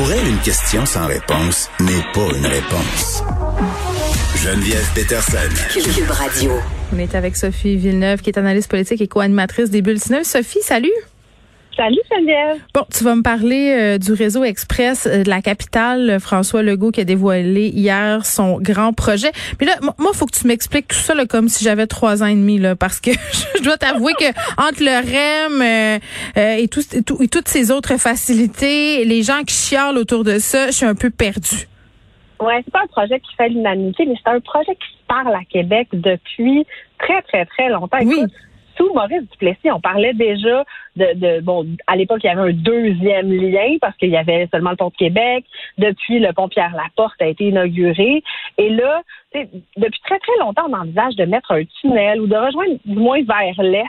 Pour elle, une question sans réponse n'est pas une réponse. Geneviève Peterson. Cube Radio. On est avec Sophie Villeneuve, qui est analyste politique et co-animatrice des Bulletins. Sophie, salut. Salut Geneviève. Bon, tu vas me parler euh, du réseau express euh, de la capitale. François Legault qui a dévoilé hier son grand projet. Puis là, moi, faut que tu m'expliques tout ça là, comme si j'avais trois ans et demi là, parce que je dois t'avouer que entre le REM euh, et, tout, et, tout, et toutes ces autres facilités, les gens qui chialent autour de ça, je suis un peu perdue. Ouais, c'est pas un projet qui fait l'unanimité, mais c'est un projet qui se parle à Québec depuis très, très, très longtemps. Oui. Maurice Duplessis, on parlait déjà de, de bon, à l'époque, il y avait un deuxième lien parce qu'il y avait seulement le pont de Québec. Depuis, le pont Pierre-Laporte a été inauguré. Et là, depuis très, très longtemps, on envisage de mettre un tunnel ou de rejoindre du moins vers l'est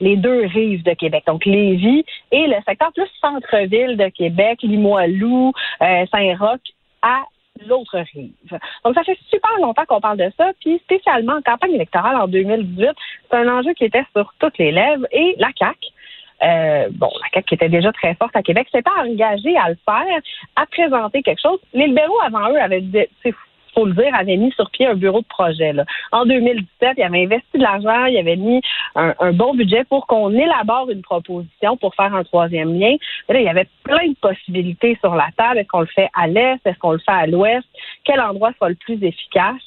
les deux rives de Québec, donc Lévis et le secteur plus centre-ville de Québec, Limoilou, euh, Saint-Roch, à l'autre rive. Donc, ça fait super longtemps qu'on parle de ça, puis spécialement en campagne électorale en 2018, c'est un enjeu qui était sur toutes les lèvres, et la CAQ, euh, bon, la CAQ qui était déjà très forte à Québec, s'était engagée à le faire, à présenter quelque chose. Les libéraux, avant eux, avaient dit, faut le dire, avait mis sur pied un bureau de projet. Là. En 2017, il avait investi de l'argent, il avait mis un, bon budget pour qu'on élabore une proposition pour faire un troisième lien. là, il y avait plein de possibilités sur la table. Est-ce qu'on le fait à l'est? Est-ce qu'on le fait à l'ouest? Quel endroit sera le plus efficace?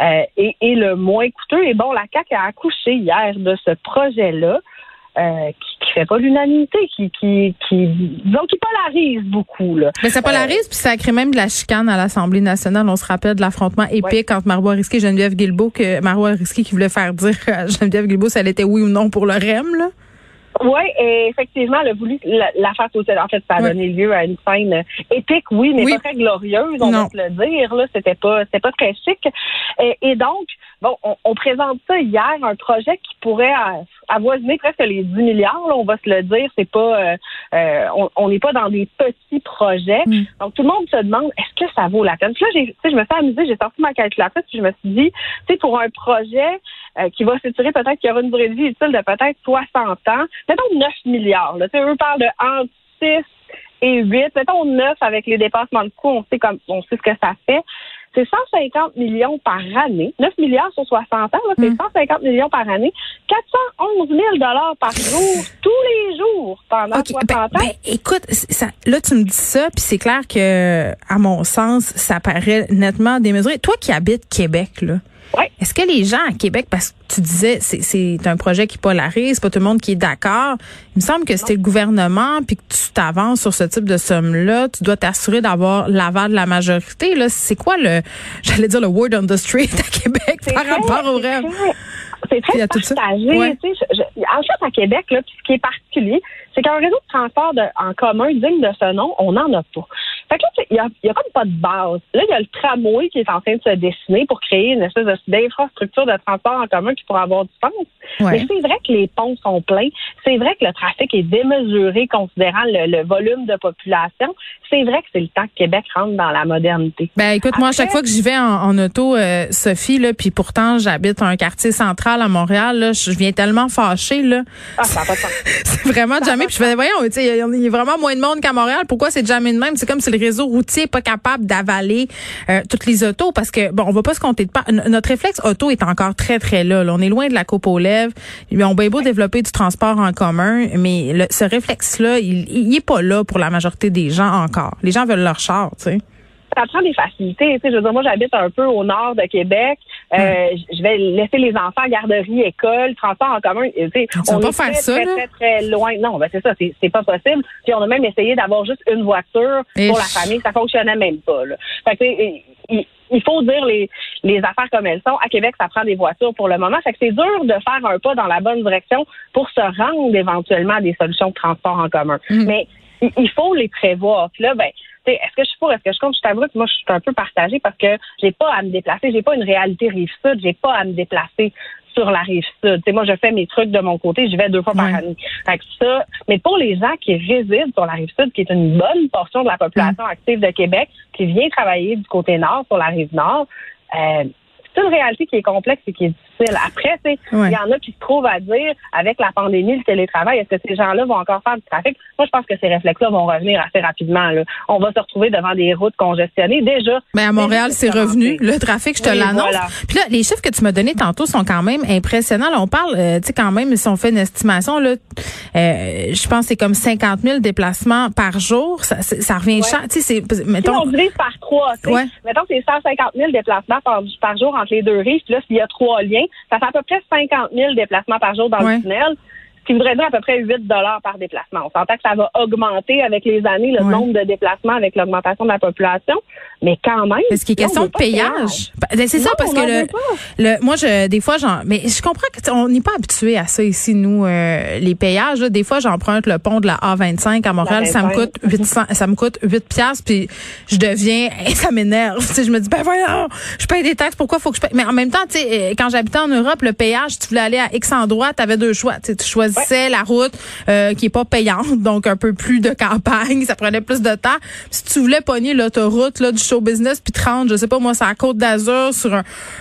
Euh, et, et, le moins coûteux? Et bon, la CAQ a accouché hier de ce projet-là. Euh, qui, qui fait pas l'unanimité, qui, qui, qui, disons, qui polarise beaucoup. Là. Mais ça polarise, puis ça crée même de la chicane à l'Assemblée nationale. On se rappelle de l'affrontement épique entre Marois Risky et Geneviève Guilbeault, que Marois Risky qui voulait faire dire à Geneviève Guilbeault si elle était oui ou non pour le REM. Là. Oui, effectivement, elle a voulu la, faire sauter. En fait, ça a donné lieu à une scène épique, oui, mais pas très glorieuse, on va se le dire. Là, c'était pas, c'était pas très chic. Et, donc, bon, on, présente ça hier, un projet qui pourrait avoisiner presque les 10 milliards. on va se le dire, c'est pas, euh, euh, on n'est pas dans des petits projets. Mm. Donc, tout le monde se demande, est-ce que ça vaut la peine? Puis là, j'ai, je me suis amusée, j'ai sorti ma calculatrice, puis je me suis dit, tu sais, pour un projet euh, qui va s'étirer peut-être qu'il y aura une durée de vie utile de peut-être 60 ans. Mettons 9 milliards. Là. eux parlent de entre 6 et 8. Mettons 9 avec les dépassements de coûts. On sait, comme, on sait ce que ça fait. C'est 150 millions par année. 9 milliards sur 60 ans, c'est 150 hmm. millions par année. 411 000 dollars par jour, tous les jours, pendant 60 ben, ans. Ben, écoute, ça, là, tu me dis ça, puis c'est clair que, à mon sens, ça paraît nettement démesuré. Toi qui habites Québec, là, est-ce que les gens à Québec, parce que tu disais c'est un projet qui polarise, pas tout le monde qui est d'accord. Il me semble que c'était le gouvernement puis que tu t'avances sur ce type de somme-là, tu dois t'assurer d'avoir l'aval de la majorité. Là, c'est quoi le, j'allais dire le word on the street à Québec par rapport au rêve? C'est très partagé. Ouais. Tu sais, en fait, à Québec, là, ce qui est particulier, c'est qu'un réseau de transport en commun digne de ce nom, on n'en a pas. Fait que là, il y a, y a comme pas de base. Là, il y a le tramway qui est en train de se dessiner pour créer une espèce d'infrastructure de transport en commun qui pourrait avoir du sens. Mais c'est vrai que les ponts sont pleins. C'est vrai que le trafic est démesuré considérant le, volume de population. C'est vrai que c'est le temps que Québec rentre dans la modernité. Ben écoute, moi, à chaque fois que j'y vais en, auto, euh, Sophie, là, puis pourtant j'habite un quartier central à Montréal, là, je viens tellement fâchée. Là. Ah, ça pas c'est vraiment jamais. Puis je fais, voyons, il y, a vraiment moins de monde qu'à Montréal. Pourquoi c'est jamais de même? C'est comme si le réseau routier n'est pas capable d'avaler euh, toutes les autos parce que, bon, on va pas se compter de pas. Notre réflexe auto est encore très, très là. On est loin de la coupe aux lèvres. On va beau développer du transport en commun, mais ce réflexe-là, il, il est pas là pour la majorité des gens encore. Les gens veulent leur char, tu sais ça prend des facilités. Tu sais, je veux dire, moi, j'habite un peu au nord de Québec. Euh, je vais laisser les enfants garderie, école, transport en commun. Tu sais, on est très, très, très, très, loin. Non, ben c'est ça, c'est pas possible. Puis on a même essayé d'avoir juste une voiture pour la famille. Ça fonctionnait même pas. Là. Fait que, il, il faut dire les, les affaires comme elles sont. À Québec, ça prend des voitures pour le moment. Fait que c'est dur de faire un pas dans la bonne direction pour se rendre éventuellement à des solutions de transport en commun. Mm. Mais il faut les prévoir. Puis là, ben, est-ce que je suis pour, est-ce que je compte? Je t'avoue que moi, je suis un peu partagée parce que j'ai pas à me déplacer, j'ai pas une réalité rive sud, j'ai pas à me déplacer sur la rive sud. moi, je fais mes trucs de mon côté, je vais deux fois par année. Fait que ça, mais pour les gens qui résident sur la rive sud, qui est une bonne portion de la population active de Québec, qui vient travailler du côté nord, sur la rive nord, euh, c'est une réalité qui est complexe et qui est difficile. Après, il y en a qui se trouvent à dire, avec la pandémie, le télétravail, est-ce que ces gens-là vont encore faire du trafic? Moi, je pense que ces réflexes-là vont revenir assez rapidement. On va se retrouver devant des routes congestionnées. Déjà. Mais à Montréal, c'est revenu. Le trafic, je te l'annonce. Puis là, les chiffres que tu m'as donnés tantôt sont quand même impressionnants. on parle, euh, tu sais, quand même, si on fait une estimation, là, euh, je pense que c'est comme 50 000 déplacements par jour. Ça, ça revient cher. Tu sais, c'est, mettons. Si on divise par trois, ouais. mettons, c'est 150 000 déplacements par, par jour entre les deux rives. Puis là, s'il y a trois liens, ça fait à peu près 50 000 déplacements par jour dans le tunnel ce qui voudrait dire à peu près 8 dollars par déplacement. On s'entend que ça va augmenter avec les années le nombre de déplacements avec l'augmentation de la population, mais quand même. Est-ce qu'il est question de payage. Ben, c'est ça parce que le, le, moi je des fois j'en mais je comprends qu'on n'est pas habitué à ça ici nous euh, les payages des fois j'emprunte le pont de la A25 à Montréal, ça me coûte 800 ça me coûte 8 piastres puis je deviens ça m'énerve, je me dis ben voyons, je paye des taxes, pourquoi faut que je paye? Mais en même temps tu sais euh, quand j'habitais en Europe le péage, tu voulais aller à X endroit, tu avais deux choix, tu choisis c'est la route euh, qui est pas payante, donc un peu plus de campagne, ça prenait plus de temps. si tu voulais pogner l'autoroute là du show business puis 30, je sais pas moi, c'est à Côte d'Azur sur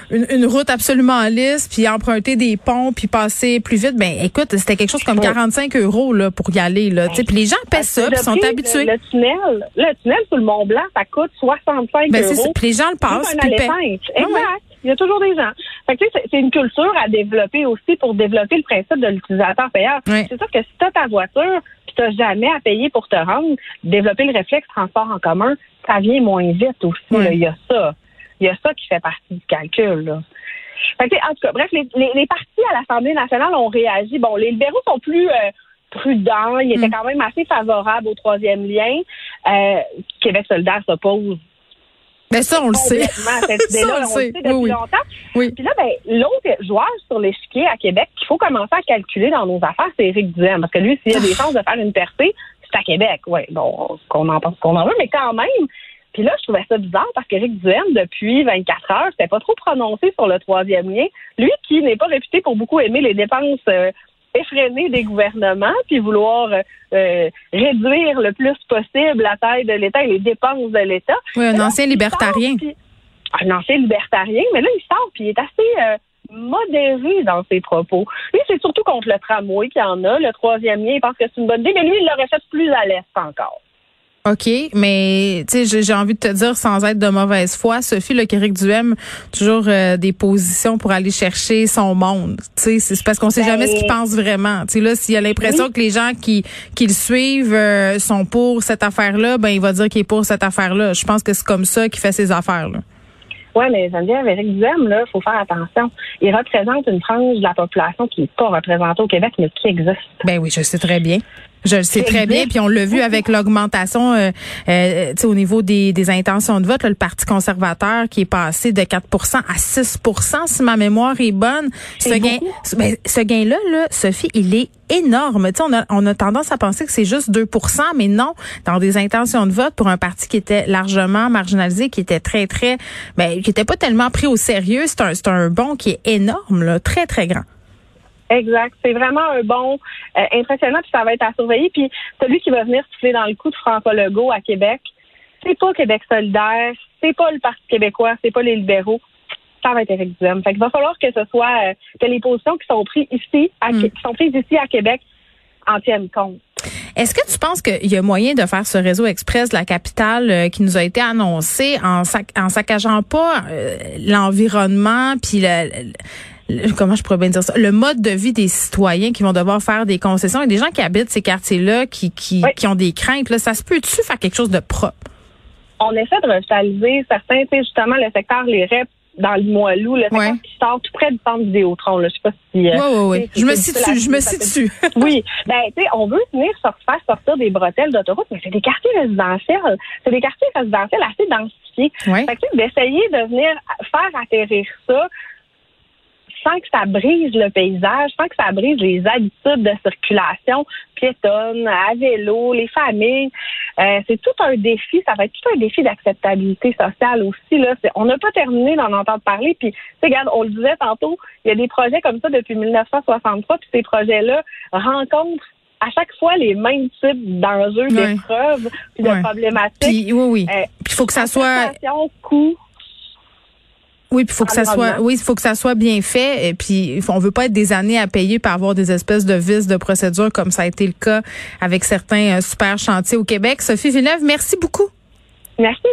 une, route absolument lisse, puis emprunter des ponts puis passer plus vite, ben écoute, c'était quelque chose comme 45 euros là pour y aller là, tu puis les gens paient ça, puis sont habitués. Le, tunnel, le tunnel sur le Mont Blanc, ça coûte 65 ben, euros. Puis les gens le passent, puis Exact. Il y a toujours des gens. Fait que, c'est une culture à développer aussi pour développer le principe de l'utilisateur payeur. C'est sûr que si tu as ta voiture puis tu n'as jamais à payer pour te rendre, développer le réflexe transport en commun, ça vient moins vite aussi. Il y a ça. Il y a ça qui fait partie du calcul. Là. Fait que, en tout cas, bref, les, les, partis à l'Assemblée nationale ont réagi. Bon, les libéraux sont plus euh, prudents. Ils étaient mm. quand même assez favorables au troisième lien. Euh, Québec solidaire s'oppose mais ça, on le sait. Cette idée-là, on, le sait depuis longtemps. Oui. Puis là, ben, l'autre joueur sur l'échiquier à Québec qu'il faut commencer à calculer dans nos affaires, c'est Éric Duhem. Parce que lui, s'il a des chances de faire une percée, c'est à Québec. Oui, bon, qu'on en pense qu'on en veut, mais quand même. Puis là, je trouvais ça bizarre parce qu'Éric Duhem, depuis 24 heures, c'était pas trop prononcé sur le troisième lien. Lui qui n'est pas réputé pour beaucoup aimer les dépenses euh, effréner des gouvernements puis vouloir euh, réduire le plus possible la taille de l'État et les dépenses de l'État. Oui, un ancien libertarien. un ancien libertarien, mais là, il sort puis il est assez euh, modéré dans ses propos. Lui, c'est surtout contre le tramway qu'il y en a. Le troisième lien, il pense que c'est une bonne idée, mais lui, il l'aurait fait plus à l'Est encore. OK, mais tu sais, j'ai envie de te dire sans être de mauvaise foi, Sophie Le Quéric Duhem, toujours euh, des positions pour aller chercher son monde. Tu sais, c'est parce qu'on sait jamais ce qu'il ben, pense vraiment. Tu sais là, s'il a l'impression que les gens qui qui le suivent euh, sont pour cette affaire-là, ben il va dire qu'il est pour cette affaire-là. Je pense que c'est comme ça qu'il fait ses affaires là. Oui, mais Geneviève, Éric Duhem, là, faut faire attention. Il représente une frange de la population qui n'est pas représentée au Québec, mais qui existe. Ben oui, je sais très bien. Je le sais très bien, puis on l'a vu avec l'augmentation euh, euh, au niveau des, des intentions de vote, le Parti conservateur qui est passé de 4% à 6% si ma mémoire est bonne. Ce gain, ben, ce gain-là, là, Sophie, il est énorme. on a, on a tendance à penser que c'est juste 2% mais non, dans des intentions de vote pour un parti qui était largement marginalisé, qui était très, très, ben, qui était pas tellement pris au sérieux, c'est un, un bon qui est énorme, là, très, très grand. Exact. C'est vraiment un bon euh, impressionnant, puis ça va être à surveiller. Puis celui qui va venir souffler dans le coup de François Legault à Québec, c'est pas Québec solidaire, c'est pas le Parti québécois, c'est pas les libéraux. Ça va être Éric Duhem. Fait qu'il va falloir que ce soit euh, que les positions qui sont prises ici, à, mm. qui sont prises ici à Québec, en tiennent compte. Est-ce que tu penses qu'il y a moyen de faire ce réseau express de la capitale euh, qui nous a été annoncé en, en saccageant pas l'environnement puis le, comment je pourrais bien dire ça, le mode de vie des citoyens qui vont devoir faire des concessions et des gens qui habitent ces quartiers-là, qui, qui, qui ont des craintes, là, ça se peut-tu faire quelque chose de propre? On essaie de revitaliser certains, tu sais, justement, le secteur Les REP dans le Moilou, le secteur qui sort tout près du centre Vidéotron. Là. Je sais pas si. Euh, oui, oui, oui. Je me situe, je me situe. oui. Ben, tu sais, on veut venir faire sortir des bretelles d'autoroute, mais c'est des quartiers résidentiels. C'est des quartiers résidentiels assez densifiés. Ouais. Fait que, d'essayer de venir faire atterrir ça sans que ça brise le paysage, sans que ça brise les habitudes de circulation piétonne, à vélo, les familles. Euh, c'est tout un défi. Ça va être tout un défi d'acceptabilité sociale aussi. Là. On n'a pas terminé d'en entendre parler. Puis, regarde, on le disait tantôt, il y a des projets comme ça depuis 1963, puis ces projets-là rencontrent à chaque fois les mêmes types d'enjeux, d'épreuves, puis de problématiques. Puis, oui, oui. Euh, il faut que ça soit... Coût, Oui, puis faut que ça soit, oui, faut que ça soit bien fait. Et puis, on veut pas être des années à payer pour avoir des espèces de vices de procédure comme ça a été le cas avec certains euh, super chantiers au Québec. Sophie Villeneuve, merci beaucoup. Merci,